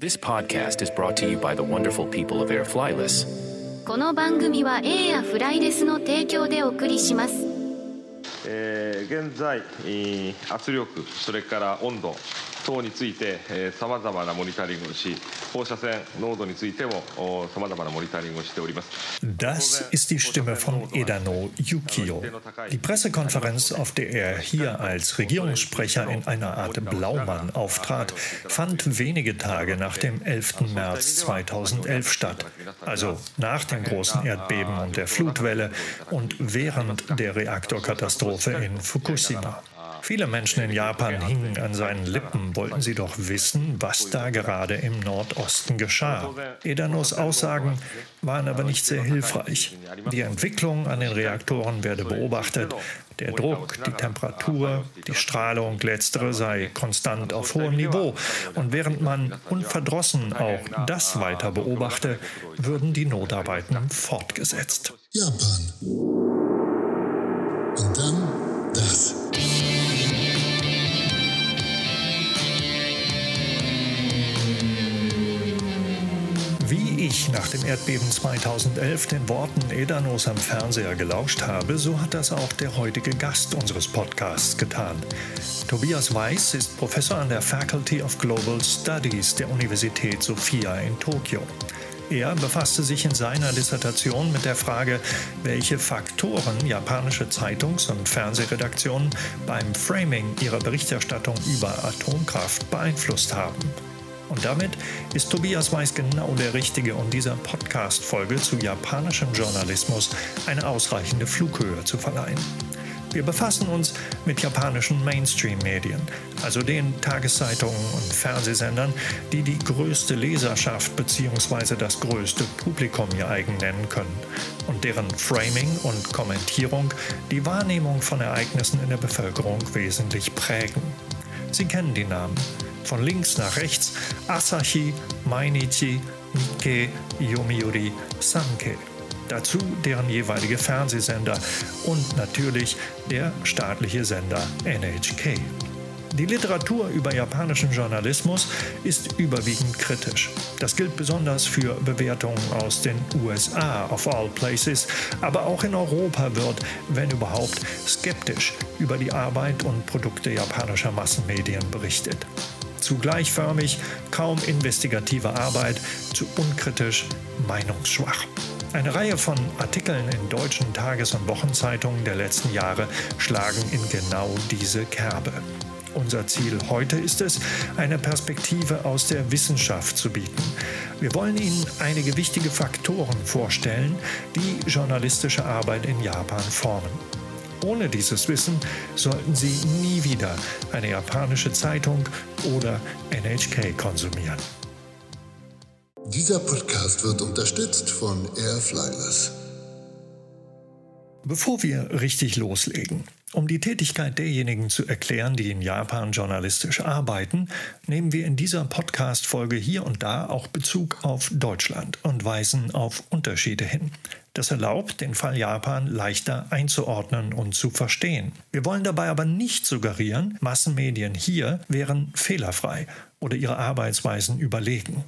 This podcast is brought to you by the wonderful people of Air Flyless. この番組は A やフライレスの提供でお送りします。 えー現在、えー圧力それから温度等についてさまざまなモニタリングをし放射線濃度についてもさまざまなモニタリングをしております Das ist die Stimme von Edano Yukio. Die Pressekonferenz, auf der er hier als Regierungssprecher in einer Art Blaumann auftrat, fand wenige Tage nach dem 11. März 2011 statt. Also nach dem großen Erdbeben und der Flutwelle und während der Reaktorkatastrophe in Fukushima. Viele Menschen in Japan hingen an seinen Lippen, wollten sie doch wissen, was da gerade im Nordosten geschah. Edanos Aussagen waren aber nicht sehr hilfreich. Die Entwicklung an den Reaktoren werde beobachtet. Der Druck, die Temperatur, die Strahlung, letztere sei konstant auf hohem Niveau. Und während man unverdrossen auch das weiter beobachte, würden die Notarbeiten fortgesetzt. Japan. Nach dem Erdbeben 2011 den Worten Edanos am Fernseher gelauscht habe, so hat das auch der heutige Gast unseres Podcasts getan. Tobias Weiß ist Professor an der Faculty of Global Studies der Universität Sophia in Tokio. Er befasste sich in seiner Dissertation mit der Frage, welche Faktoren japanische Zeitungs- und Fernsehredaktionen beim Framing ihrer Berichterstattung über Atomkraft beeinflusst haben. Und damit ist Tobias Weiß genau der Richtige, um dieser Podcast-Folge zu japanischem Journalismus eine ausreichende Flughöhe zu verleihen. Wir befassen uns mit japanischen Mainstream-Medien, also den Tageszeitungen und Fernsehsendern, die die größte Leserschaft bzw. das größte Publikum ihr eigen nennen können und deren Framing und Kommentierung die Wahrnehmung von Ereignissen in der Bevölkerung wesentlich prägen. Sie kennen die Namen von links nach rechts Asahi, Mainichi, Nikkei, Yomiuri, Sankei. Dazu deren jeweilige Fernsehsender und natürlich der staatliche Sender NHK. Die Literatur über japanischen Journalismus ist überwiegend kritisch. Das gilt besonders für Bewertungen aus den USA of all places, aber auch in Europa wird, wenn überhaupt, skeptisch über die Arbeit und Produkte japanischer Massenmedien berichtet zu gleichförmig, kaum investigative Arbeit, zu unkritisch, meinungsschwach. Eine Reihe von Artikeln in deutschen Tages- und Wochenzeitungen der letzten Jahre schlagen in genau diese Kerbe. Unser Ziel heute ist es, eine Perspektive aus der Wissenschaft zu bieten. Wir wollen Ihnen einige wichtige Faktoren vorstellen, die journalistische Arbeit in Japan formen. Ohne dieses Wissen sollten Sie nie wieder eine japanische Zeitung oder NHK konsumieren. Dieser Podcast wird unterstützt von Air Flyless. Bevor wir richtig loslegen, um die Tätigkeit derjenigen zu erklären, die in Japan journalistisch arbeiten, nehmen wir in dieser Podcast-Folge hier und da auch Bezug auf Deutschland und weisen auf Unterschiede hin. Das erlaubt, den Fall Japan leichter einzuordnen und zu verstehen. Wir wollen dabei aber nicht suggerieren, Massenmedien hier wären fehlerfrei oder ihre Arbeitsweisen überlegen.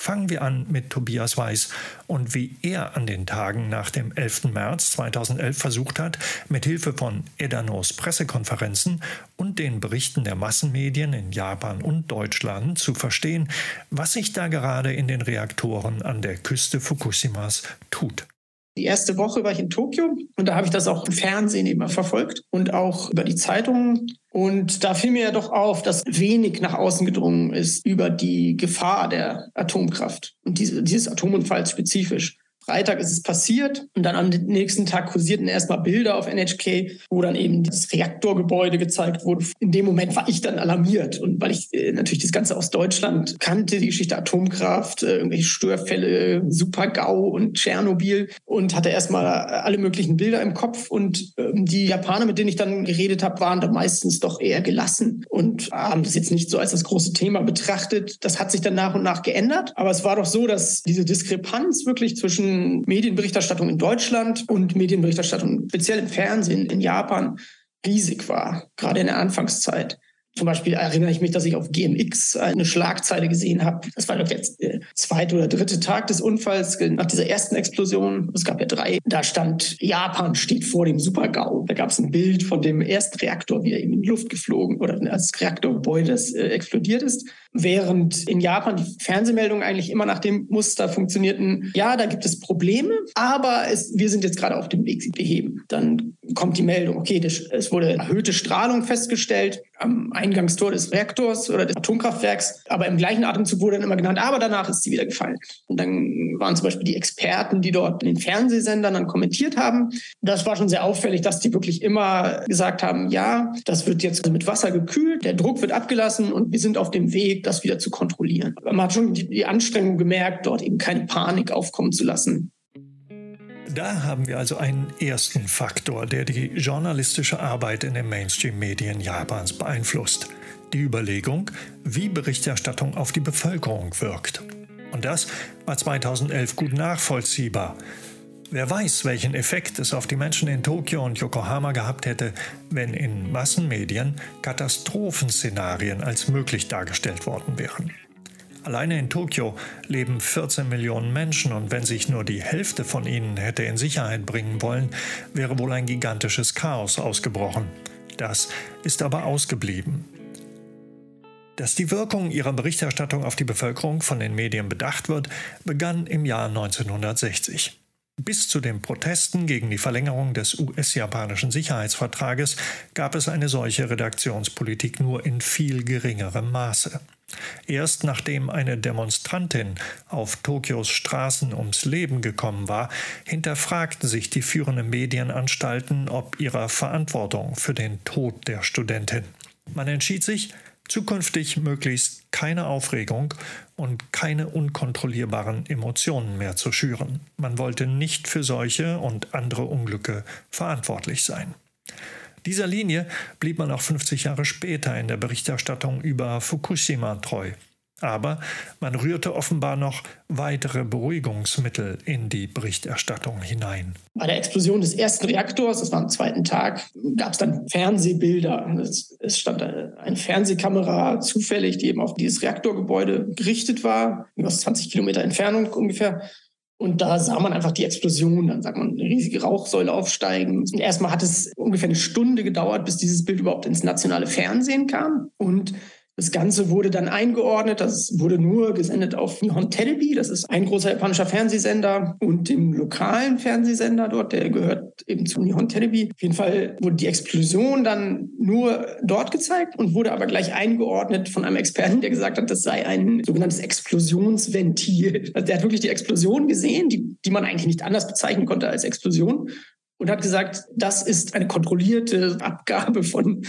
Fangen wir an mit Tobias Weiß und wie er an den Tagen nach dem 11. März 2011 versucht hat, mit Hilfe von Edanos Pressekonferenzen und den Berichten der Massenmedien in Japan und Deutschland zu verstehen, was sich da gerade in den Reaktoren an der Küste Fukushimas tut. Die erste Woche war ich in Tokio und da habe ich das auch im Fernsehen immer verfolgt und auch über die Zeitungen. Und da fiel mir ja doch auf, dass wenig nach außen gedrungen ist über die Gefahr der Atomkraft und diese, dieses Atomunfalls spezifisch. Freitag ist es passiert und dann am nächsten Tag kursierten erstmal Bilder auf NHK, wo dann eben das Reaktorgebäude gezeigt wurde. In dem Moment war ich dann alarmiert und weil ich äh, natürlich das Ganze aus Deutschland kannte, die Geschichte Atomkraft, äh, irgendwelche Störfälle, Super-GAU und Tschernobyl und hatte erstmal alle möglichen Bilder im Kopf und ähm, die Japaner, mit denen ich dann geredet habe, waren da meistens doch eher gelassen und haben das jetzt nicht so als das große Thema betrachtet. Das hat sich dann nach und nach geändert, aber es war doch so, dass diese Diskrepanz wirklich zwischen Medienberichterstattung in Deutschland und Medienberichterstattung speziell im Fernsehen in Japan riesig war, gerade in der Anfangszeit. Zum Beispiel erinnere ich mich, dass ich auf GMX eine Schlagzeile gesehen habe. Das war doch jetzt der zweite oder dritte Tag des Unfalls nach dieser ersten Explosion. Es gab ja drei. Da stand, Japan steht vor dem Super-GAU. Da gab es ein Bild von dem ersten Reaktor, wie er in die Luft geflogen oder Reaktorgebäude, das äh, explodiert ist. Während in Japan die Fernsehmeldungen eigentlich immer nach dem Muster funktionierten, ja, da gibt es Probleme, aber es, wir sind jetzt gerade auf dem Weg, sie beheben. Dann kommt die Meldung, okay, es wurde erhöhte Strahlung festgestellt am Eingangstor des Reaktors oder des Atomkraftwerks, aber im gleichen Atemzug wurde dann immer genannt, aber danach ist sie wieder gefallen. Und dann waren zum Beispiel die Experten, die dort in den Fernsehsendern dann kommentiert haben. Das war schon sehr auffällig, dass die wirklich immer gesagt haben, ja, das wird jetzt mit Wasser gekühlt, der Druck wird abgelassen und wir sind auf dem Weg, das wieder zu kontrollieren. Man hat schon die Anstrengung gemerkt, dort eben keine Panik aufkommen zu lassen. Da haben wir also einen ersten Faktor, der die journalistische Arbeit in den Mainstream-Medien Japans beeinflusst. Die Überlegung, wie Berichterstattung auf die Bevölkerung wirkt. Und das war 2011 gut nachvollziehbar. Wer weiß, welchen Effekt es auf die Menschen in Tokio und Yokohama gehabt hätte, wenn in Massenmedien Katastrophenszenarien als möglich dargestellt worden wären. Alleine in Tokio leben 14 Millionen Menschen und wenn sich nur die Hälfte von ihnen hätte in Sicherheit bringen wollen, wäre wohl ein gigantisches Chaos ausgebrochen. Das ist aber ausgeblieben. Dass die Wirkung ihrer Berichterstattung auf die Bevölkerung von den Medien bedacht wird, begann im Jahr 1960. Bis zu den Protesten gegen die Verlängerung des US-japanischen Sicherheitsvertrages gab es eine solche Redaktionspolitik nur in viel geringerem Maße. Erst nachdem eine Demonstrantin auf Tokios Straßen ums Leben gekommen war, hinterfragten sich die führenden Medienanstalten ob ihrer Verantwortung für den Tod der Studentin. Man entschied sich, zukünftig möglichst keine Aufregung und keine unkontrollierbaren Emotionen mehr zu schüren. Man wollte nicht für solche und andere Unglücke verantwortlich sein. Dieser Linie blieb man auch 50 Jahre später in der Berichterstattung über Fukushima treu. Aber man rührte offenbar noch weitere Beruhigungsmittel in die Berichterstattung hinein. Bei der Explosion des ersten Reaktors, das war am zweiten Tag, gab es dann Fernsehbilder. Es stand eine Fernsehkamera zufällig, die eben auf dieses Reaktorgebäude gerichtet war, aus 20 Kilometer Entfernung ungefähr. Und da sah man einfach die Explosion, dann sagt man eine riesige Rauchsäule aufsteigen. Und erstmal hat es ungefähr eine Stunde gedauert, bis dieses Bild überhaupt ins nationale Fernsehen kam. Und das Ganze wurde dann eingeordnet. Das wurde nur gesendet auf Nihon Telebi. Das ist ein großer japanischer Fernsehsender und dem lokalen Fernsehsender dort, der gehört eben zu Nihon Telebi. Auf jeden Fall wurde die Explosion dann nur dort gezeigt und wurde aber gleich eingeordnet von einem Experten, der gesagt hat, das sei ein sogenanntes Explosionsventil. Also der hat wirklich die Explosion gesehen, die, die man eigentlich nicht anders bezeichnen konnte als Explosion und hat gesagt, das ist eine kontrollierte Abgabe von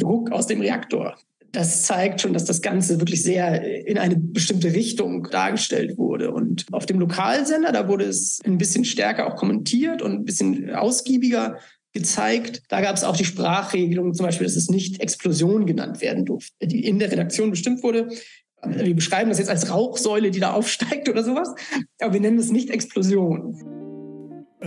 Druck aus dem Reaktor das zeigt schon, dass das Ganze wirklich sehr in eine bestimmte Richtung dargestellt wurde. Und auf dem Lokalsender, da wurde es ein bisschen stärker auch kommentiert und ein bisschen ausgiebiger gezeigt. Da gab es auch die Sprachregelung, zum Beispiel, dass es nicht Explosion genannt werden durfte, die in der Redaktion bestimmt wurde. Wir beschreiben das jetzt als Rauchsäule, die da aufsteigt oder sowas, aber wir nennen es nicht Explosion.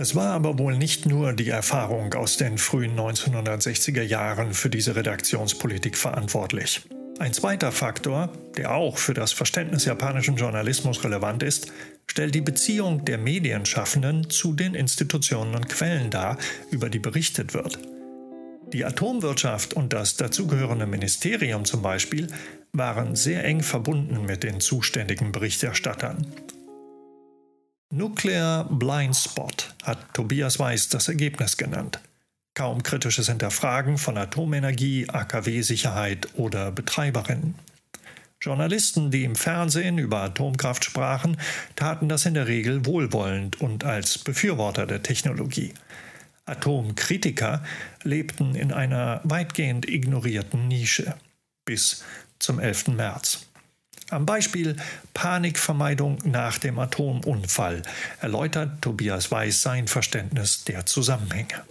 Es war aber wohl nicht nur die Erfahrung aus den frühen 1960er Jahren für diese Redaktionspolitik verantwortlich. Ein zweiter Faktor, der auch für das Verständnis japanischen Journalismus relevant ist, stellt die Beziehung der Medienschaffenden zu den Institutionen und Quellen dar, über die berichtet wird. Die Atomwirtschaft und das dazugehörende Ministerium zum Beispiel waren sehr eng verbunden mit den zuständigen Berichterstattern. Nuclear Blind Spot hat Tobias Weiß das Ergebnis genannt. Kaum kritisches Hinterfragen von Atomenergie, AKW-Sicherheit oder Betreiberinnen. Journalisten, die im Fernsehen über Atomkraft sprachen, taten das in der Regel wohlwollend und als Befürworter der Technologie. Atomkritiker lebten in einer weitgehend ignorierten Nische bis zum 11. März. Am Beispiel Panikvermeidung nach dem Atomunfall erläutert Tobias Weiß sein Verständnis der Zusammenhänge.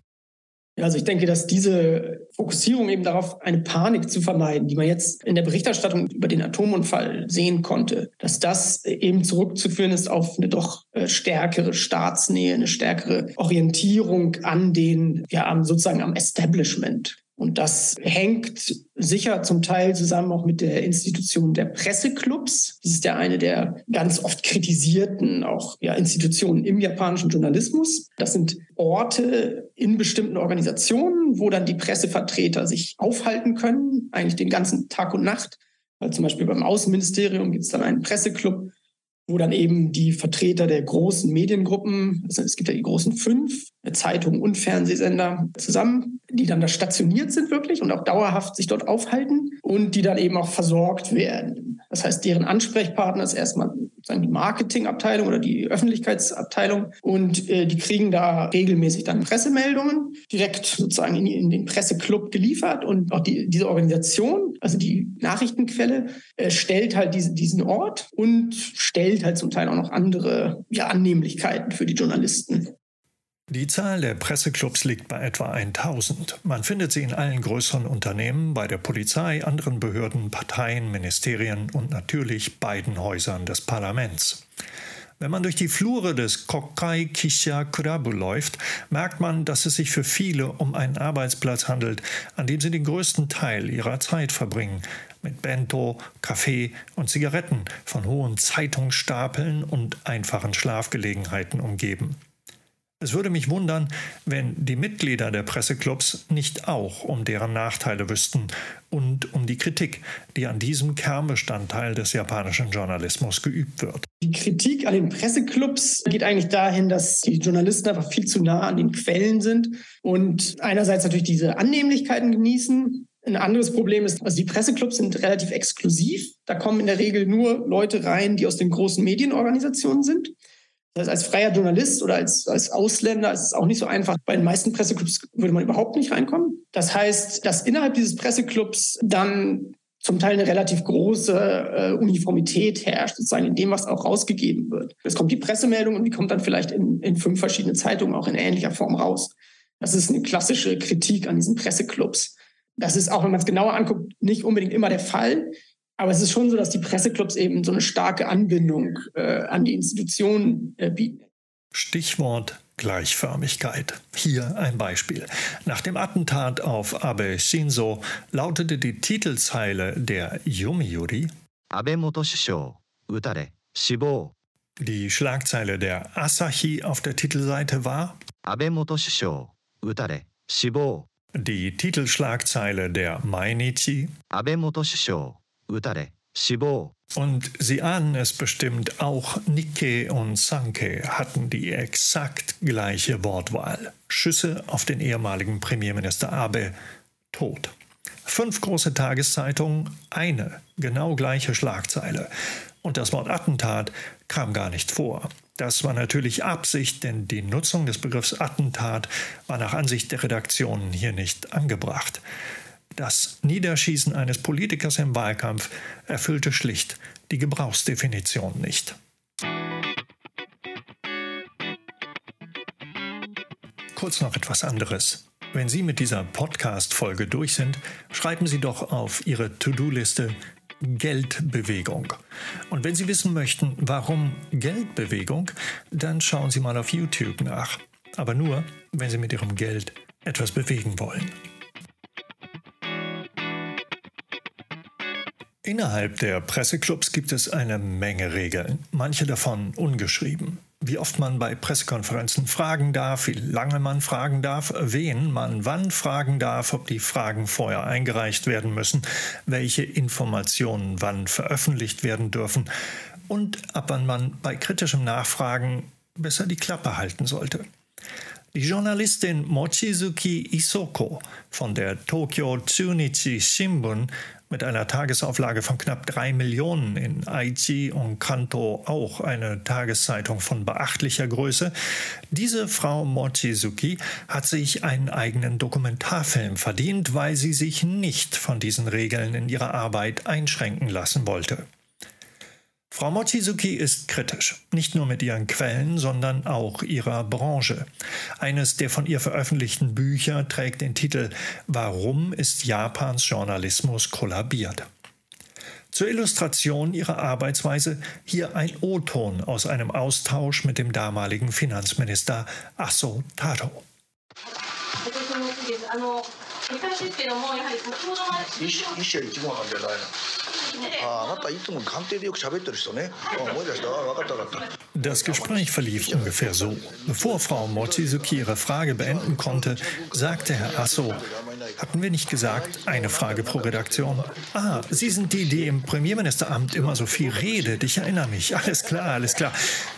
Also ich denke, dass diese Fokussierung eben darauf, eine Panik zu vermeiden, die man jetzt in der Berichterstattung über den Atomunfall sehen konnte, dass das eben zurückzuführen ist auf eine doch äh, stärkere Staatsnähe, eine stärkere Orientierung an den, ja, sozusagen am Establishment. Und das hängt sicher zum Teil zusammen auch mit der Institution der Presseclubs. Das ist ja eine der ganz oft kritisierten auch ja, Institutionen im japanischen Journalismus. Das sind Orte in bestimmten Organisationen, wo dann die Pressevertreter sich aufhalten können, eigentlich den ganzen Tag und Nacht. Weil zum Beispiel beim Außenministerium gibt es dann einen Presseclub, wo dann eben die Vertreter der großen Mediengruppen, also es gibt ja die großen fünf, Zeitungen und Fernsehsender zusammen, die dann da stationiert sind wirklich und auch dauerhaft sich dort aufhalten und die dann eben auch versorgt werden. Das heißt, deren Ansprechpartner ist erstmal sozusagen die Marketingabteilung oder die Öffentlichkeitsabteilung und äh, die kriegen da regelmäßig dann Pressemeldungen direkt sozusagen in, in den Presseclub geliefert und auch die, diese Organisation, also die Nachrichtenquelle, äh, stellt halt diese, diesen Ort und stellt halt zum Teil auch noch andere ja, Annehmlichkeiten für die Journalisten. Die Zahl der Presseclubs liegt bei etwa 1000. Man findet sie in allen größeren Unternehmen, bei der Polizei, anderen Behörden, Parteien, Ministerien und natürlich beiden Häusern des Parlaments. Wenn man durch die Flure des Kokai Kisha Kurabu läuft, merkt man, dass es sich für viele um einen Arbeitsplatz handelt, an dem sie den größten Teil ihrer Zeit verbringen, mit Bento, Kaffee und Zigaretten von hohen Zeitungsstapeln und einfachen Schlafgelegenheiten umgeben. Es würde mich wundern, wenn die Mitglieder der Presseclubs nicht auch um deren Nachteile wüssten und um die Kritik, die an diesem Kernbestandteil des japanischen Journalismus geübt wird. Die Kritik an den Presseclubs geht eigentlich dahin, dass die Journalisten einfach viel zu nah an den Quellen sind und einerseits natürlich diese Annehmlichkeiten genießen, ein anderes Problem ist, also die Presseclubs sind relativ exklusiv. Da kommen in der Regel nur Leute rein, die aus den großen Medienorganisationen sind. Heißt, als freier Journalist oder als, als Ausländer ist es auch nicht so einfach. Bei den meisten Presseclubs würde man überhaupt nicht reinkommen. Das heißt, dass innerhalb dieses Presseclubs dann zum Teil eine relativ große äh, Uniformität herrscht, sozusagen in dem, was auch rausgegeben wird. Es kommt die Pressemeldung und die kommt dann vielleicht in, in fünf verschiedene Zeitungen auch in ähnlicher Form raus. Das ist eine klassische Kritik an diesen Presseclubs. Das ist auch, wenn man es genauer anguckt, nicht unbedingt immer der Fall. Aber es ist schon so, dass die Presseclubs eben so eine starke Anbindung äh, an die Institutionen äh, bieten. Stichwort Gleichförmigkeit. Hier ein Beispiel. Nach dem Attentat auf Abe Shinzo lautete die Titelzeile der Yomiuri Abe utare, shibou. Die Schlagzeile der Asahi auf der Titelseite war Abe utare, shibou. Die Titelschlagzeile der Mainichi Abe und Sie ahnen es bestimmt, auch Nikkei und Sanke hatten die exakt gleiche Wortwahl. Schüsse auf den ehemaligen Premierminister Abe, tot. Fünf große Tageszeitungen, eine genau gleiche Schlagzeile. Und das Wort Attentat kam gar nicht vor. Das war natürlich Absicht, denn die Nutzung des Begriffs Attentat war nach Ansicht der Redaktionen hier nicht angebracht. Das Niederschießen eines Politikers im Wahlkampf erfüllte schlicht die Gebrauchsdefinition nicht. Kurz noch etwas anderes. Wenn Sie mit dieser Podcast-Folge durch sind, schreiben Sie doch auf Ihre To-Do-Liste Geldbewegung. Und wenn Sie wissen möchten, warum Geldbewegung, dann schauen Sie mal auf YouTube nach. Aber nur, wenn Sie mit Ihrem Geld etwas bewegen wollen. Innerhalb der Presseclubs gibt es eine Menge Regeln, manche davon ungeschrieben. Wie oft man bei Pressekonferenzen fragen darf, wie lange man fragen darf, wen man wann fragen darf, ob die Fragen vorher eingereicht werden müssen, welche Informationen wann veröffentlicht werden dürfen und ab wann man bei kritischem Nachfragen besser die Klappe halten sollte. Die Journalistin Mochizuki Isoko von der Tokyo Chunichi Shimbun mit einer Tagesauflage von knapp drei Millionen in Aichi und Kanto auch eine Tageszeitung von beachtlicher Größe. Diese Frau Mochizuki hat sich einen eigenen Dokumentarfilm verdient, weil sie sich nicht von diesen Regeln in ihrer Arbeit einschränken lassen wollte. Frau Mochizuki ist kritisch, nicht nur mit ihren Quellen, sondern auch ihrer Branche. Eines der von ihr veröffentlichten Bücher trägt den Titel Warum ist Japans Journalismus kollabiert? Zur Illustration ihrer Arbeitsweise hier ein O-Ton aus einem Austausch mit dem damaligen Finanzminister Asso Taro. 一一社一号なんじゃないのああなたいつも官邸でよく喋ってる人ねあ思い出 das Gespräch verlief ungefähr so. Bevor Frau Mochizuki ihre Frage beenden konnte, sagte Herr Asso, hatten wir nicht gesagt, eine Frage pro Redaktion? Ah, Sie sind die, die im Premierministeramt immer so viel redet. Ich erinnere mich. Alles klar, alles klar.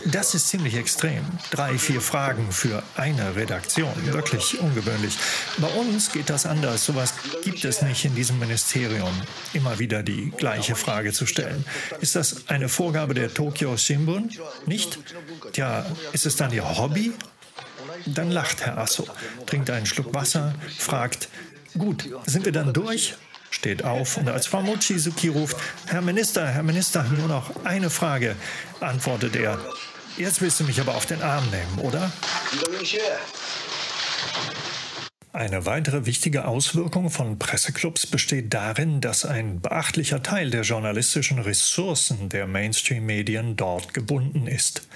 Das ist ziemlich extrem. Drei, vier Fragen für eine Redaktion. Wirklich ungewöhnlich. Bei uns geht das anders. Sowas gibt es nicht in diesem Ministerium. Immer wieder die gleiche Frage zu stellen. Ist das eine Vorgabe der Tokyo Shimbun? Nicht? Tja, ist es dann Ihr Hobby? Dann lacht Herr Asso, trinkt einen Schluck Wasser, fragt, gut, sind wir dann durch? Steht auf und als Frau Mochizuki ruft, Herr Minister, Herr Minister, nur noch eine Frage, antwortet er, jetzt willst du mich aber auf den Arm nehmen, oder? Eine weitere wichtige Auswirkung von Presseclubs besteht darin, dass ein beachtlicher Teil der journalistischen Ressourcen der Mainstream-Medien dort gebunden ist.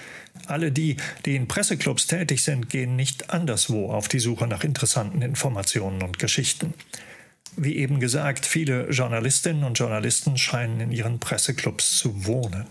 Alle die, die in Presseclubs tätig sind, gehen nicht anderswo auf die Suche nach interessanten Informationen und Geschichten. Wie eben gesagt, viele Journalistinnen und Journalisten scheinen in ihren Presseclubs zu wohnen.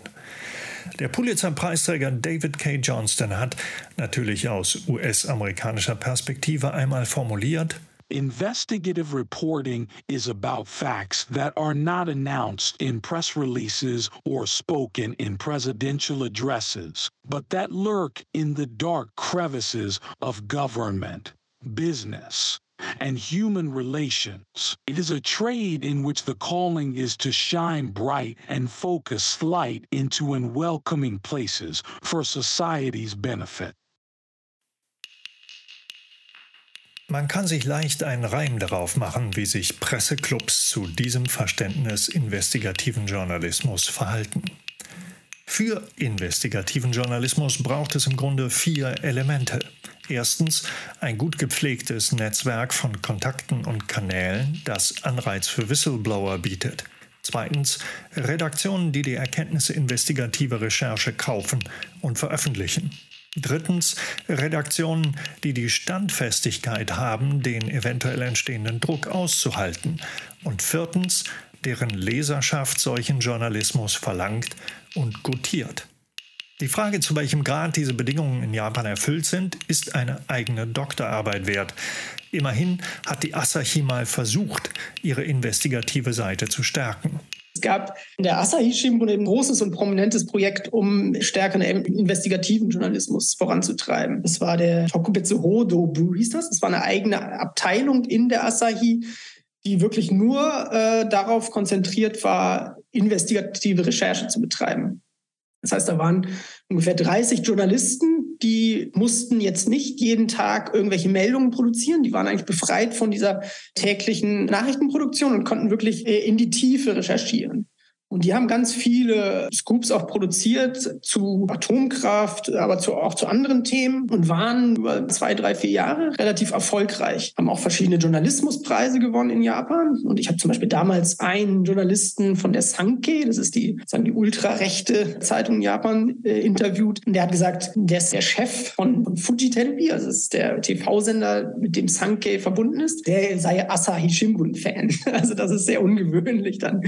Der Pulitzer-Preisträger David K. Johnston hat natürlich aus US-amerikanischer Perspektive einmal formuliert, Investigative reporting is about facts that are not announced in press releases or spoken in presidential addresses, but that lurk in the dark crevices of government, business, and human relations. It is a trade in which the calling is to shine bright and focus light into unwelcoming places for society's benefit. Man kann sich leicht einen Reim darauf machen, wie sich Presseclubs zu diesem Verständnis investigativen Journalismus verhalten. Für investigativen Journalismus braucht es im Grunde vier Elemente. Erstens ein gut gepflegtes Netzwerk von Kontakten und Kanälen, das Anreiz für Whistleblower bietet. Zweitens Redaktionen, die die Erkenntnisse investigativer Recherche kaufen und veröffentlichen. Drittens Redaktionen, die die Standfestigkeit haben, den eventuell entstehenden Druck auszuhalten. Und viertens, deren Leserschaft solchen Journalismus verlangt und gutiert. Die Frage, zu welchem Grad diese Bedingungen in Japan erfüllt sind, ist eine eigene Doktorarbeit wert. Immerhin hat die Asahi mal versucht, ihre investigative Seite zu stärken. Es gab in der Asahi Shimbun ein großes und prominentes Projekt, um stärkeren investigativen Journalismus voranzutreiben. Das war der Tokubetsu Hodobu, hieß das. Das war eine eigene Abteilung in der Asahi, die wirklich nur äh, darauf konzentriert war, investigative Recherche zu betreiben. Das heißt, da waren ungefähr 30 Journalisten, die mussten jetzt nicht jeden Tag irgendwelche Meldungen produzieren. Die waren eigentlich befreit von dieser täglichen Nachrichtenproduktion und konnten wirklich äh, in die Tiefe recherchieren. Und die haben ganz viele Scoops auch produziert zu Atomkraft, aber zu, auch zu anderen Themen und waren über zwei, drei, vier Jahre relativ erfolgreich. Haben auch verschiedene Journalismuspreise gewonnen in Japan. Und ich habe zum Beispiel damals einen Journalisten von der Sankei, das ist die, sagen die ultrarechte Zeitung in Japan, äh, interviewt. Und der hat gesagt, der ist der Chef von, von Fuji Telebi, also das ist der TV-Sender, mit dem Sankei verbunden ist. Der sei Asahi Shimbun-Fan. Also das ist sehr ungewöhnlich dann.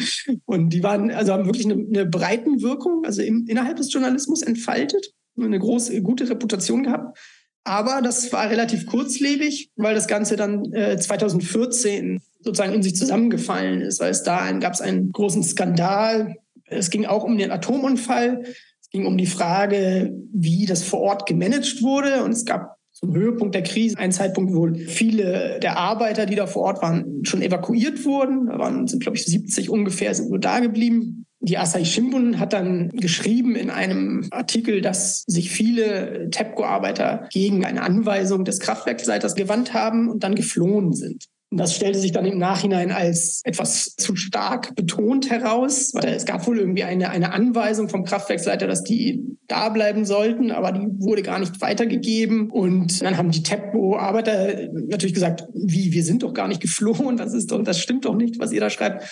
Und die waren also haben wirklich eine, eine Breitenwirkung, also im, innerhalb des Journalismus entfaltet, eine große, gute Reputation gehabt. Aber das war relativ kurzlebig, weil das Ganze dann äh, 2014 sozusagen in sich zusammengefallen ist, weil es da gab es einen großen Skandal. Es ging auch um den Atomunfall. Es ging um die Frage, wie das vor Ort gemanagt wurde. Und es gab zum Höhepunkt der Krise einen Zeitpunkt, wo viele der Arbeiter, die da vor Ort waren, schon evakuiert wurden. Da waren, sind, glaube ich, 70 ungefähr, sind nur da geblieben. Die Asahi Shimbun hat dann geschrieben in einem Artikel, dass sich viele TEPCO-Arbeiter gegen eine Anweisung des Kraftwerksleiters gewandt haben und dann geflohen sind. Das stellte sich dann im Nachhinein als etwas zu stark betont heraus. Weil es gab wohl irgendwie eine, eine Anweisung vom Kraftwerksleiter, dass die da bleiben sollten, aber die wurde gar nicht weitergegeben. Und dann haben die TEPCO-Arbeiter natürlich gesagt, wie, wir sind doch gar nicht geflohen, das ist doch, das stimmt doch nicht, was ihr da schreibt.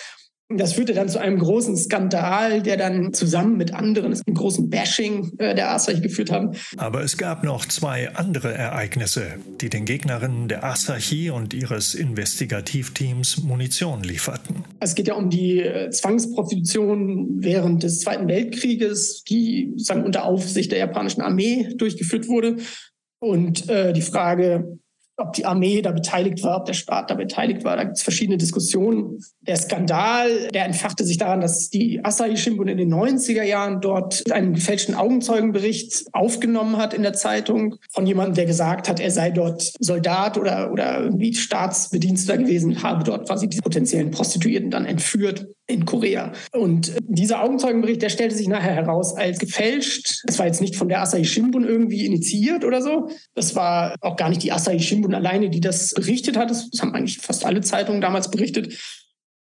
Das führte dann zu einem großen Skandal, der dann zusammen mit anderen einen großen Bashing äh, der Asahi geführt haben. Aber es gab noch zwei andere Ereignisse, die den Gegnerinnen der Asahi und ihres Investigativteams Munition lieferten. Es geht ja um die äh, Zwangsprostitution während des Zweiten Weltkrieges, die sagen, unter Aufsicht der japanischen Armee durchgeführt wurde. Und äh, die Frage, ob die Armee da beteiligt war, ob der Staat da beteiligt war. Da gibt es verschiedene Diskussionen. Der Skandal, der entfachte sich daran, dass die Asahi Shimbun in den 90er Jahren dort einen gefälschten Augenzeugenbericht aufgenommen hat in der Zeitung von jemandem, der gesagt hat, er sei dort Soldat oder, oder irgendwie Staatsbediensteter gewesen, habe dort quasi die potenziellen Prostituierten dann entführt in Korea. Und dieser Augenzeugenbericht, der stellte sich nachher heraus als gefälscht. Es war jetzt nicht von der Asahi Shimbun irgendwie initiiert oder so. Das war auch gar nicht die Asahi Shimbun alleine, die das berichtet hat. Das haben eigentlich fast alle Zeitungen damals berichtet.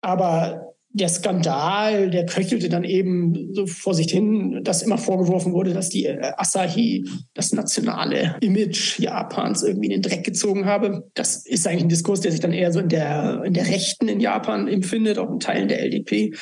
Aber der Skandal, der köchelte dann eben so vor sich hin, dass immer vorgeworfen wurde, dass die äh, Asahi das nationale Image Japans irgendwie in den Dreck gezogen habe. Das ist eigentlich ein Diskurs, der sich dann eher so in der, in der Rechten in Japan empfindet, auch in Teilen der LDP.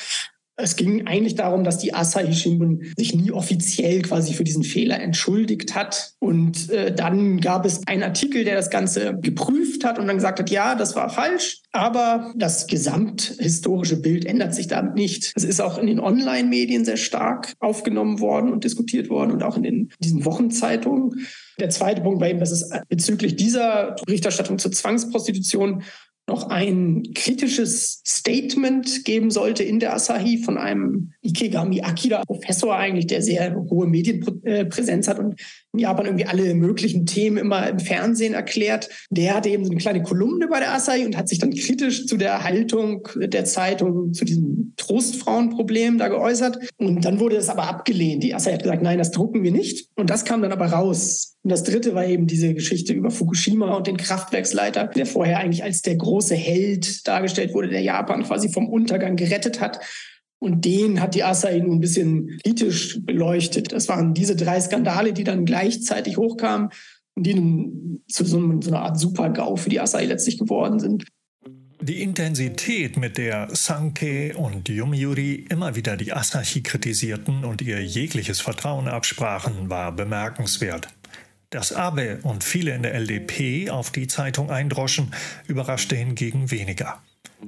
Es ging eigentlich darum, dass die Asahi Shimbun sich nie offiziell quasi für diesen Fehler entschuldigt hat. Und äh, dann gab es einen Artikel, der das Ganze geprüft hat und dann gesagt hat, ja, das war falsch, aber das gesamthistorische Bild ändert sich damit nicht. Es ist auch in den Online-Medien sehr stark aufgenommen worden und diskutiert worden und auch in den, diesen Wochenzeitungen. Der zweite Punkt war eben, dass es bezüglich dieser Berichterstattung zur Zwangsprostitution noch ein kritisches Statement geben sollte in der Asahi von einem Ikegami Akira, Professor eigentlich, der sehr hohe Medienpräsenz hat. Und Japan irgendwie alle möglichen Themen immer im Fernsehen erklärt. Der hatte eben so eine kleine Kolumne bei der Asahi und hat sich dann kritisch zu der Haltung der Zeitung zu diesem Trostfrauenproblem da geäußert. Und dann wurde es aber abgelehnt. Die Asahi hat gesagt, nein, das drucken wir nicht. Und das kam dann aber raus. Und das dritte war eben diese Geschichte über Fukushima und den Kraftwerksleiter, der vorher eigentlich als der große Held dargestellt wurde, der Japan quasi vom Untergang gerettet hat. Und den hat die Asahi nun ein bisschen kritisch beleuchtet. Das waren diese drei Skandale, die dann gleichzeitig hochkamen und die nun zu so, einer Art Super-GAU für die Asahi letztlich geworden sind. Die Intensität, mit der Sankei und Yomiuri immer wieder die Asahi kritisierten und ihr jegliches Vertrauen absprachen, war bemerkenswert. Dass Abe und viele in der LDP auf die Zeitung eindroschen, überraschte hingegen weniger.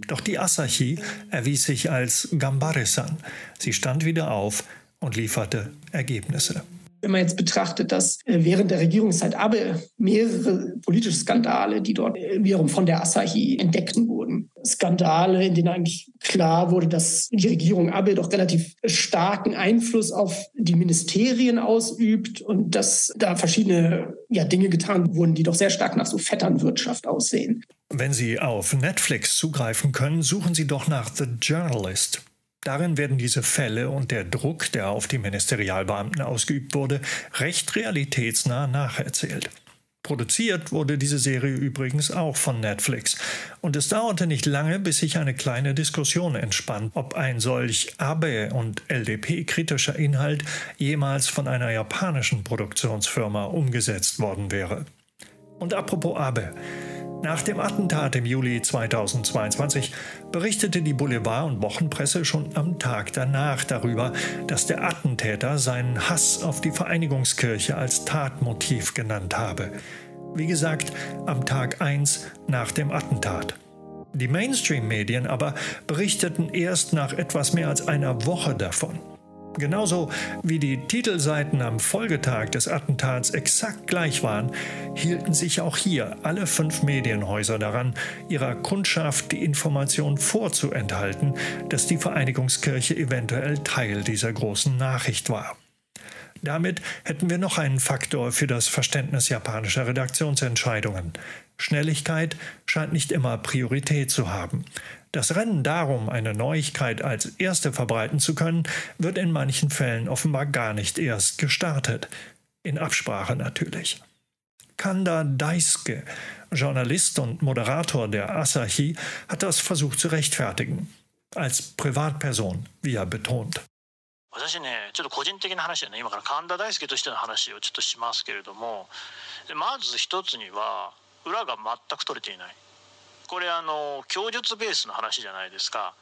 Doch die Asahi erwies sich als Gambare-san. Sie stand wieder auf und lieferte Ergebnisse. Wenn man jetzt betrachtet, dass äh, während der Regierungszeit Abe mehrere politische Skandale, die dort äh, wiederum von der Asahi entdeckten wurden. Skandale, in denen eigentlich klar wurde, dass die Regierung Abe doch relativ starken Einfluss auf die Ministerien ausübt und dass da verschiedene ja, Dinge getan wurden, die doch sehr stark nach so Vetternwirtschaft aussehen. Wenn Sie auf Netflix zugreifen können, suchen Sie doch nach The Journalist. Darin werden diese Fälle und der Druck, der auf die Ministerialbeamten ausgeübt wurde, recht realitätsnah nacherzählt. Produziert wurde diese Serie übrigens auch von Netflix. Und es dauerte nicht lange, bis sich eine kleine Diskussion entspann, ob ein solch Abe- und LDP-kritischer Inhalt jemals von einer japanischen Produktionsfirma umgesetzt worden wäre. Und apropos Abe. Nach dem Attentat im Juli 2022 berichtete die Boulevard- und Wochenpresse schon am Tag danach darüber, dass der Attentäter seinen Hass auf die Vereinigungskirche als Tatmotiv genannt habe. Wie gesagt, am Tag 1 nach dem Attentat. Die Mainstream-Medien aber berichteten erst nach etwas mehr als einer Woche davon. Genauso wie die Titelseiten am Folgetag des Attentats exakt gleich waren, hielten sich auch hier alle fünf Medienhäuser daran, ihrer Kundschaft die Information vorzuenthalten, dass die Vereinigungskirche eventuell Teil dieser großen Nachricht war. Damit hätten wir noch einen Faktor für das Verständnis japanischer Redaktionsentscheidungen. Schnelligkeit scheint nicht immer Priorität zu haben. Das Rennen darum, eine Neuigkeit als erste verbreiten zu können, wird in manchen Fällen offenbar gar nicht erst gestartet. In Absprache natürlich. Kanda Daisuke, Journalist und Moderator der Asahi, hat das versucht zu rechtfertigen. Als Privatperson, wie er betont. 私ねちょっと個人的な話でね今から神田大輔としての話をちょっとしますけれどもまず一つには裏が全く取れていない これあの供述ベースの話じゃないですか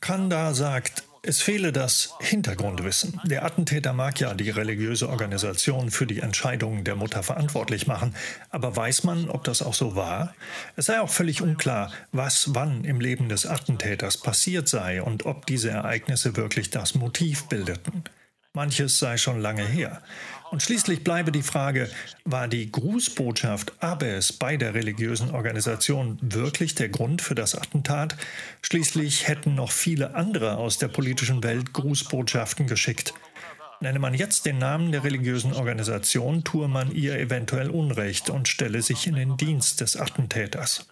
Kanda sagt, es fehle das Hintergrundwissen. Der Attentäter mag ja die religiöse Organisation für die Entscheidungen der Mutter verantwortlich machen. Aber weiß man, ob das auch so war? Es sei auch völlig unklar, was wann im Leben des Attentäters passiert sei und ob diese Ereignisse wirklich das Motiv bildeten. Manches sei schon lange her. Und schließlich bleibe die Frage, war die Grußbotschaft Abes bei der religiösen Organisation wirklich der Grund für das Attentat? Schließlich hätten noch viele andere aus der politischen Welt Grußbotschaften geschickt. Nenne man jetzt den Namen der religiösen Organisation, tue man ihr eventuell Unrecht und stelle sich in den Dienst des Attentäters.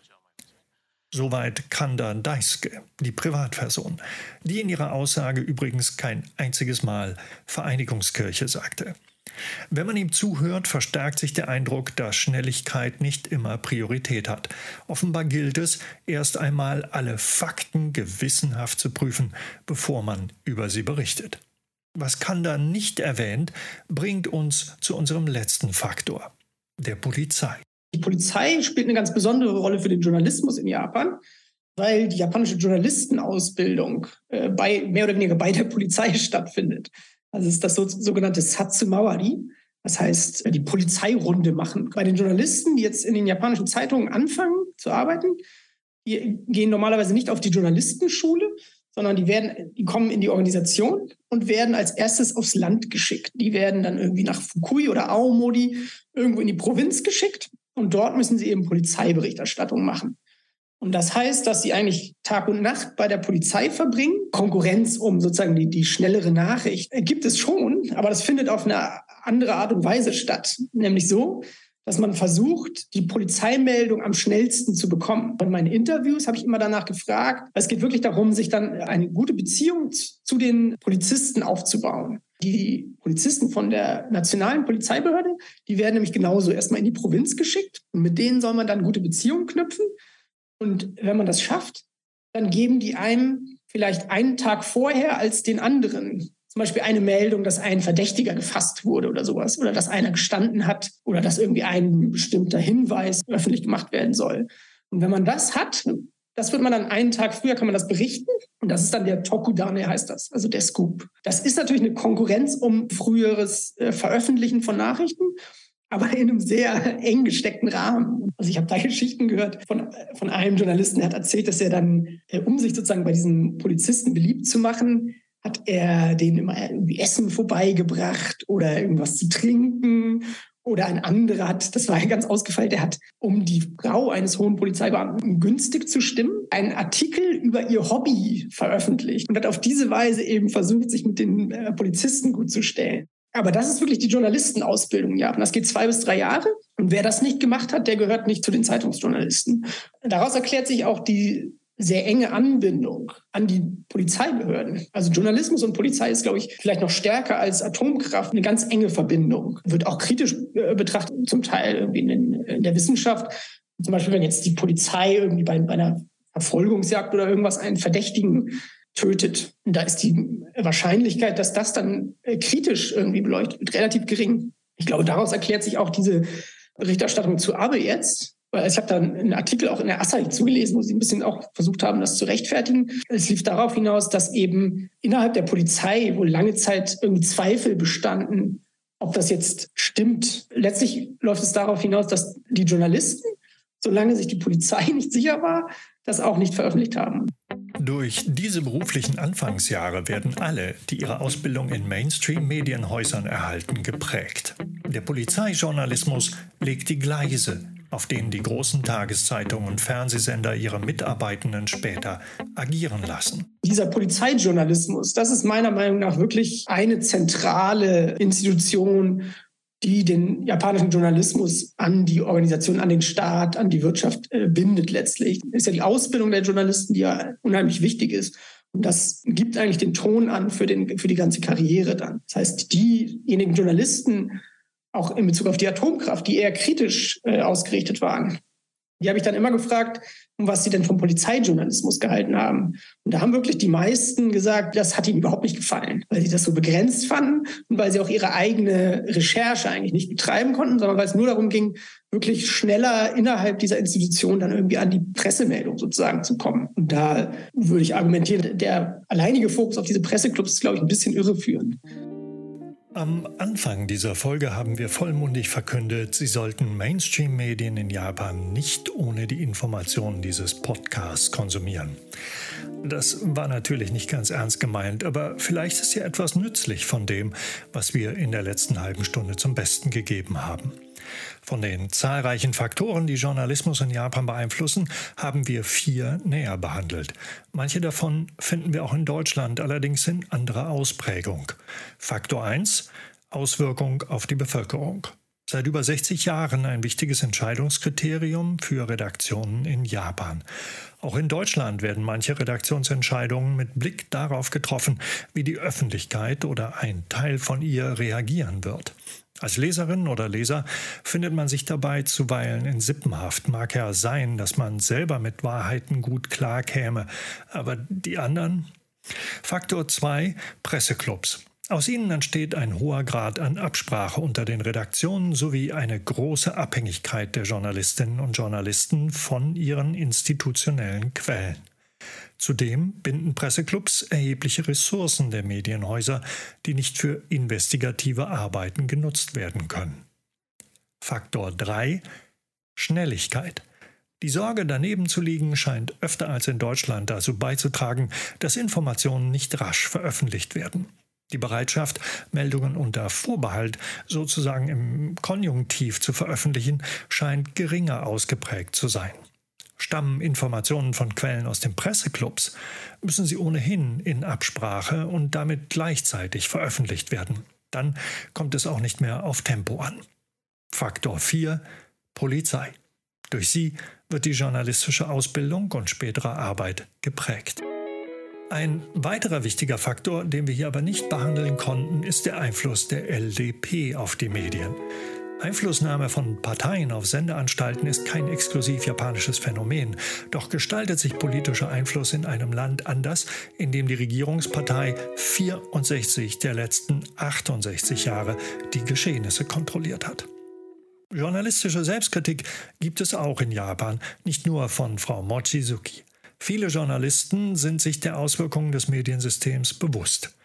Soweit Kanda Deiske, die Privatperson, die in ihrer Aussage übrigens kein einziges Mal Vereinigungskirche sagte. Wenn man ihm zuhört, verstärkt sich der Eindruck, dass Schnelligkeit nicht immer Priorität hat. Offenbar gilt es, erst einmal alle Fakten gewissenhaft zu prüfen, bevor man über sie berichtet. Was Kanda nicht erwähnt, bringt uns zu unserem letzten Faktor, der Polizei. Die Polizei spielt eine ganz besondere Rolle für den Journalismus in Japan, weil die japanische Journalistenausbildung äh, bei, mehr oder weniger bei der Polizei stattfindet. Also es ist das so, sogenannte Satsumawari. Das heißt, die Polizeirunde machen. Bei den Journalisten, die jetzt in den japanischen Zeitungen anfangen zu arbeiten, die gehen normalerweise nicht auf die Journalistenschule, sondern die werden, die kommen in die Organisation und werden als erstes aufs Land geschickt. Die werden dann irgendwie nach Fukui oder Aomori irgendwo in die Provinz geschickt und dort müssen sie eben Polizeiberichterstattung machen. Und das heißt, dass sie eigentlich Tag und Nacht bei der Polizei verbringen. Konkurrenz um sozusagen die, die schnellere Nachricht gibt es schon, aber das findet auf eine andere Art und Weise statt. Nämlich so, dass man versucht, die Polizeimeldung am schnellsten zu bekommen. In meinen Interviews habe ich immer danach gefragt. Es geht wirklich darum, sich dann eine gute Beziehung zu den Polizisten aufzubauen. Die Polizisten von der nationalen Polizeibehörde, die werden nämlich genauso erstmal in die Provinz geschickt. Und mit denen soll man dann gute Beziehungen knüpfen. Und wenn man das schafft, dann geben die einem vielleicht einen Tag vorher als den anderen zum Beispiel eine Meldung, dass ein Verdächtiger gefasst wurde oder sowas oder dass einer gestanden hat oder dass irgendwie ein bestimmter Hinweis öffentlich gemacht werden soll. Und wenn man das hat, das wird man dann einen Tag früher, kann man das berichten. Und das ist dann der Tokudane, heißt das, also der Scoop. Das ist natürlich eine Konkurrenz um früheres äh, Veröffentlichen von Nachrichten aber in einem sehr eng gesteckten Rahmen. Also ich habe da Geschichten gehört von, von einem Journalisten, der hat erzählt, dass er dann, äh, um sich sozusagen bei diesen Polizisten beliebt zu machen, hat er denen immer irgendwie Essen vorbeigebracht oder irgendwas zu trinken. Oder ein anderer hat, das war ganz ausgefeilt, der hat, um die Frau eines hohen Polizeibeamten günstig zu stimmen, einen Artikel über ihr Hobby veröffentlicht und hat auf diese Weise eben versucht, sich mit den äh, Polizisten gut zu stellen. Aber das ist wirklich die Journalistenausbildung in Japan. Das geht zwei bis drei Jahre. Und wer das nicht gemacht hat, der gehört nicht zu den Zeitungsjournalisten. Daraus erklärt sich auch die sehr enge Anbindung an die Polizeibehörden. Also Journalismus und Polizei ist, glaube ich, vielleicht noch stärker als Atomkraft eine ganz enge Verbindung. Wird auch kritisch äh, betrachtet, zum Teil irgendwie in, der Wissenschaft. Zum Beispiel, wenn jetzt die Polizei irgendwie bei, bei einer Verfolgungsjagd oder irgendwas einen Verdächtigen tötet. Da ist die Wahrscheinlichkeit, dass das dann äh, kritisch irgendwie beleuchtet relativ gering. Ich glaube, daraus erklärt sich auch diese Berichterstattung zu Abe jetzt. Weil ich habe da einen Artikel auch in der Assai zugelesen, wo sie ein bisschen auch versucht haben, das zu rechtfertigen. Es lief darauf hinaus, dass eben innerhalb der Polizei wohl lange Zeit irgendwie Zweifel bestanden, ob das jetzt stimmt. Letztlich läuft es darauf hinaus, dass die Journalisten, solange sich die Polizei nicht sicher war, das auch nicht veröffentlicht haben. Durch diese beruflichen Anfangsjahre werden alle, die ihre Ausbildung in Mainstream-Medienhäusern erhalten, geprägt. Der Polizeijournalismus legt die Gleise, auf denen die großen Tageszeitungen und Fernsehsender ihre Mitarbeitenden später agieren lassen. Dieser Polizeijournalismus, das ist meiner Meinung nach wirklich eine zentrale Institution die den japanischen Journalismus an die Organisation, an den Staat, an die Wirtschaft äh, bindet letztlich. Das ist ja die Ausbildung der Journalisten, die ja unheimlich wichtig ist. Und das gibt eigentlich den Ton an für, den, für die ganze Karriere dann. Das heißt, diejenigen Journalisten, auch in Bezug auf die Atomkraft, die eher kritisch äh, ausgerichtet waren, Die habe ich dann immer gefragt, um was sie denn vom Polizeijournalismus gehalten haben. Und da haben wirklich die meisten gesagt, das hat ihnen überhaupt nicht gefallen, weil sie das so begrenzt fanden und weil sie auch ihre eigene Recherche eigentlich nicht betreiben konnten, sondern weil es nur darum ging, wirklich schneller innerhalb dieser Institution dann irgendwie an die Pressemeldung sozusagen zu kommen. Und da würde ich argumentieren, der alleinige Fokus auf diese Presseclubs ist, glaube ich, ein bisschen irreführend. Am Anfang dieser Folge haben wir vollmundig verkündet, Sie sollten Mainstream-Medien in Japan nicht ohne die Informationen dieses Podcasts konsumieren. Das war natürlich nicht ganz ernst gemeint, aber vielleicht ist ja etwas nützlich von dem, was wir in der letzten halben Stunde zum Besten gegeben haben. Von den zahlreichen Faktoren, die Journalismus in Japan beeinflussen, haben wir vier näher behandelt. Manche davon finden wir auch in Deutschland, allerdings in anderer Ausprägung. Faktor 1 Auswirkung auf die Bevölkerung. Seit über 60 Jahren ein wichtiges Entscheidungskriterium für Redaktionen in Japan. Auch in Deutschland werden manche Redaktionsentscheidungen mit Blick darauf getroffen, wie die Öffentlichkeit oder ein Teil von ihr reagieren wird. Als Leserin oder Leser findet man sich dabei zuweilen in Sippenhaft. Mag ja sein, dass man selber mit Wahrheiten gut klarkäme, aber die anderen? Faktor 2 Presseclubs. Aus ihnen entsteht ein hoher Grad an Absprache unter den Redaktionen sowie eine große Abhängigkeit der Journalistinnen und Journalisten von ihren institutionellen Quellen. Zudem binden Presseclubs erhebliche Ressourcen der Medienhäuser, die nicht für investigative Arbeiten genutzt werden können. Faktor 3 Schnelligkeit. Die Sorge, daneben zu liegen, scheint öfter als in Deutschland dazu beizutragen, dass Informationen nicht rasch veröffentlicht werden. Die Bereitschaft, Meldungen unter Vorbehalt, sozusagen im Konjunktiv zu veröffentlichen, scheint geringer ausgeprägt zu sein. Stammen Informationen von Quellen aus den Presseclubs, müssen sie ohnehin in Absprache und damit gleichzeitig veröffentlicht werden. Dann kommt es auch nicht mehr auf Tempo an. Faktor 4 Polizei. Durch sie wird die journalistische Ausbildung und spätere Arbeit geprägt. Ein weiterer wichtiger Faktor, den wir hier aber nicht behandeln konnten, ist der Einfluss der LDP auf die Medien. Einflussnahme von Parteien auf Sendeanstalten ist kein exklusiv japanisches Phänomen, doch gestaltet sich politischer Einfluss in einem Land anders, in dem die Regierungspartei 64 der letzten 68 Jahre die Geschehnisse kontrolliert hat. Journalistische Selbstkritik gibt es auch in Japan, nicht nur von Frau Mochizuki. Viele Journalisten sind sich der Auswirkungen des Mediensystems bewusst.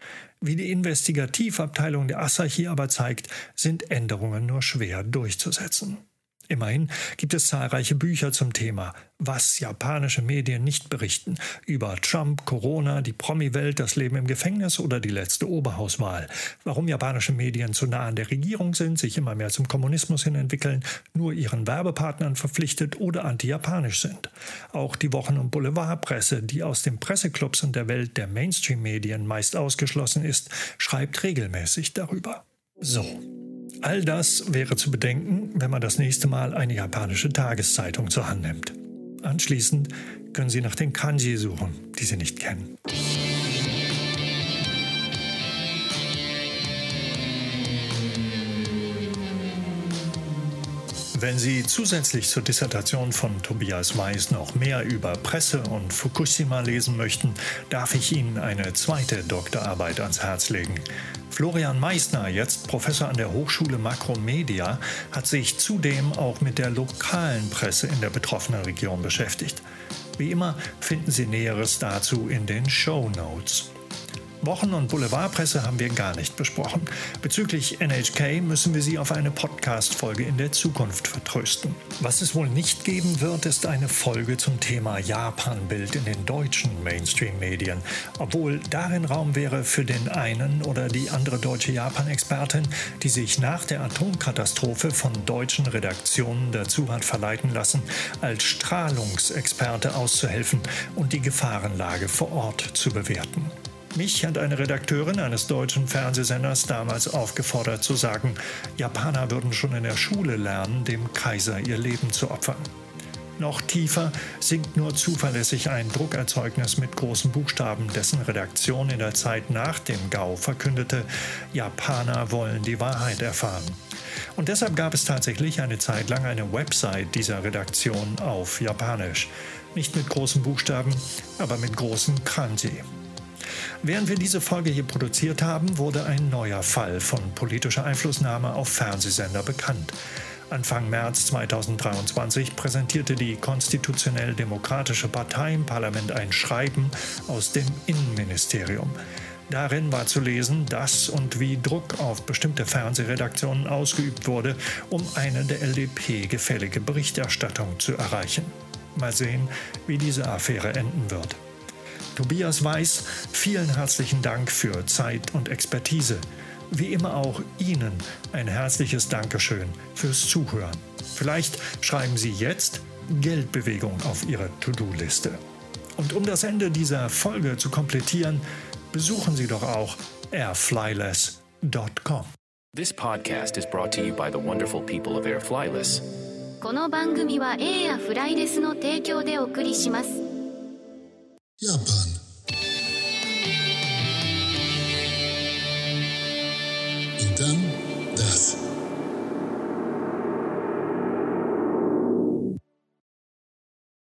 Wie die Investigativabteilung der Asahi aber zeigt, sind Änderungen nur schwer durchzusetzen. Immerhin gibt es zahlreiche Bücher zum Thema, was japanische Medien nicht berichten, über Trump, Corona, die Promi-Welt, das Leben im Gefängnis oder die letzte Oberhauswahl, warum japanische Medien zu nah an der Regierung sind, sich immer mehr zum Kommunismus hin entwickeln, nur ihren Werbepartnern verpflichtet oder anti-japanisch sind. Auch die Wochen- und Boulevardpresse, die aus den Presseclubs und der Welt der Mainstream-Medien meist ausgeschlossen ist, schreibt regelmäßig darüber. So, All das wäre zu bedenken, wenn man das nächste Mal eine japanische Tageszeitung zur Hand nimmt. Anschließend können Sie nach den Kanji suchen, die Sie nicht kennen. Wenn Sie zusätzlich zur Dissertation von Tobias Weiß noch mehr über Presse und Fukushima lesen möchten, darf ich Ihnen eine zweite Doktorarbeit ans Herz legen. Florian Meissner, jetzt Professor an der Hochschule Makromedia, hat sich zudem auch mit der lokalen Presse in der betroffenen Region beschäftigt. Wie immer finden Sie Näheres dazu in den Show Notes. Wochen- und Boulevardpresse haben wir gar nicht besprochen. Bezüglich NHK müssen wir Sie auf eine Podcast-Folge in der Zukunft vertrösten. Was es wohl nicht geben wird, ist eine Folge zum Thema Japan-Bild in den deutschen Mainstream-Medien. Obwohl darin Raum wäre für den einen oder die andere deutsche Japan-Expertin, die sich nach der Atomkatastrophe von deutschen Redaktionen dazu hat verleiten lassen, als Strahlungsexperte auszuhelfen und die Gefahrenlage vor Ort zu bewerten. Mich hat eine Redakteurin eines deutschen Fernsehsenders damals aufgefordert zu sagen, Japaner würden schon in der Schule lernen, dem Kaiser ihr Leben zu opfern. Noch tiefer sinkt nur zuverlässig ein Druckerzeugnis mit großen Buchstaben, dessen Redaktion in der Zeit nach dem GAU verkündete, Japaner wollen die Wahrheit erfahren. Und deshalb gab es tatsächlich eine Zeit lang eine Website dieser Redaktion auf Japanisch. Nicht mit großen Buchstaben, aber mit großen Kanji. Während wir diese Folge hier produziert haben, wurde ein neuer Fall von politischer Einflussnahme auf Fernsehsender bekannt. Anfang März 2023 präsentierte die konstitutionell demokratische Partei im Parlament ein Schreiben aus dem Innenministerium. Darin war zu lesen, dass und wie Druck auf bestimmte Fernsehredaktionen ausgeübt wurde, um eine der LDP gefällige Berichterstattung zu erreichen. Mal sehen, wie diese Affäre enden wird. Tobias Weiß, vielen herzlichen Dank für Zeit und Expertise. Wie immer auch Ihnen ein herzliches Dankeschön fürs Zuhören. Vielleicht schreiben Sie jetzt Geldbewegung auf Ihre To-Do-Liste. Und um das Ende dieser Folge zu komplettieren, besuchen Sie doch auch airflyless.com. This podcast is brought to you by the wonderful people of Airflyless. この番組は A やフライレスの提供でお送りします Japan. Und dann das.